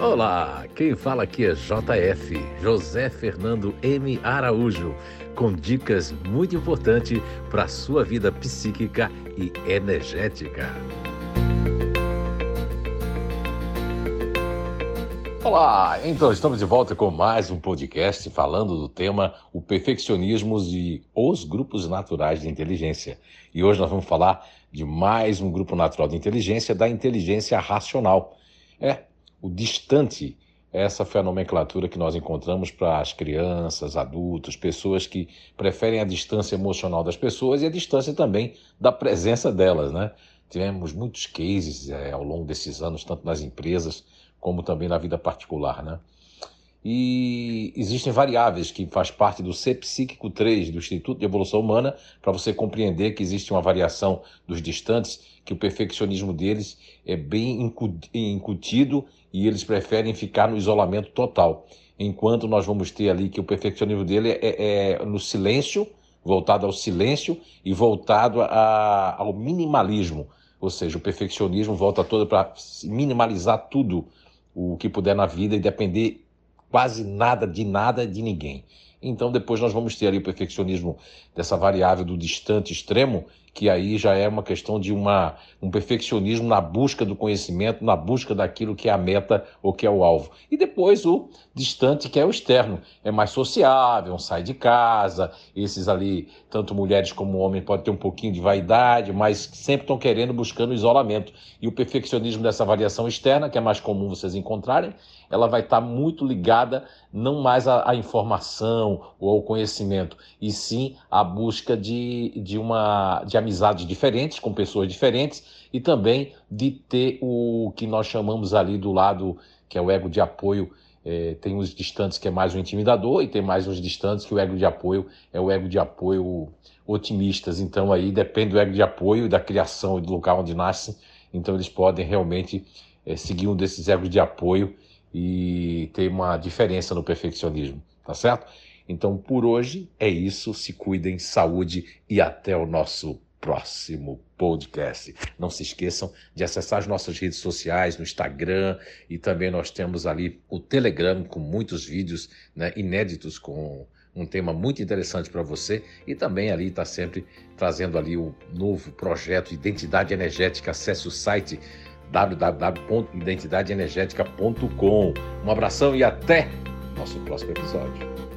Olá, quem fala aqui é JF, José Fernando M. Araújo, com dicas muito importantes para a sua vida psíquica e energética. Olá, então estamos de volta com mais um podcast falando do tema o perfeccionismo e os grupos naturais de inteligência. E hoje nós vamos falar de mais um grupo natural de inteligência, da inteligência racional. É, o distante é essa foi nomenclatura que nós encontramos para as crianças, adultos, pessoas que preferem a distância emocional das pessoas e a distância também da presença delas, né? Tivemos muitos cases é, ao longo desses anos, tanto nas empresas como também na vida particular, né? E existem variáveis que faz parte do C Psíquico 3 do Instituto de Evolução Humana para você compreender que existe uma variação dos distantes, que o perfeccionismo deles é bem incutido e eles preferem ficar no isolamento total. Enquanto nós vamos ter ali que o perfeccionismo dele é, é no silêncio, voltado ao silêncio e voltado a, ao minimalismo. Ou seja, o perfeccionismo volta todo para minimalizar tudo o que puder na vida e depender quase nada de nada de ninguém. Então depois nós vamos ter ali o perfeccionismo dessa variável do distante extremo, que aí já é uma questão de uma, um perfeccionismo na busca do conhecimento, na busca daquilo que é a meta ou que é o alvo. E depois o distante, que é o externo, é mais sociável, sai de casa, esses ali, tanto mulheres como homens, podem ter um pouquinho de vaidade, mas sempre estão querendo, buscando isolamento. E o perfeccionismo dessa variação externa, que é mais comum vocês encontrarem, ela vai estar muito ligada não mais à, à informação ou ao conhecimento, e sim à busca de, de uma de amizades diferentes, com pessoas diferentes, e também de ter o que nós chamamos ali do lado, que é o ego de apoio. É, tem uns distantes que é mais o intimidador e tem mais uns distantes que o ego de apoio é o ego de apoio otimistas. Então aí depende do ego de apoio da criação e do local onde nascem. Então eles podem realmente é, seguir um desses egos de apoio e ter uma diferença no perfeccionismo, tá certo? Então por hoje é isso. Se cuidem, saúde e até o nosso próximo podcast. Não se esqueçam de acessar as nossas redes sociais no Instagram e também nós temos ali o Telegram com muitos vídeos né, inéditos com um tema muito interessante para você e também ali está sempre trazendo ali o novo projeto Identidade Energética. Acesse o site www.identidadeenergetica.com. Um abração e até nosso próximo episódio.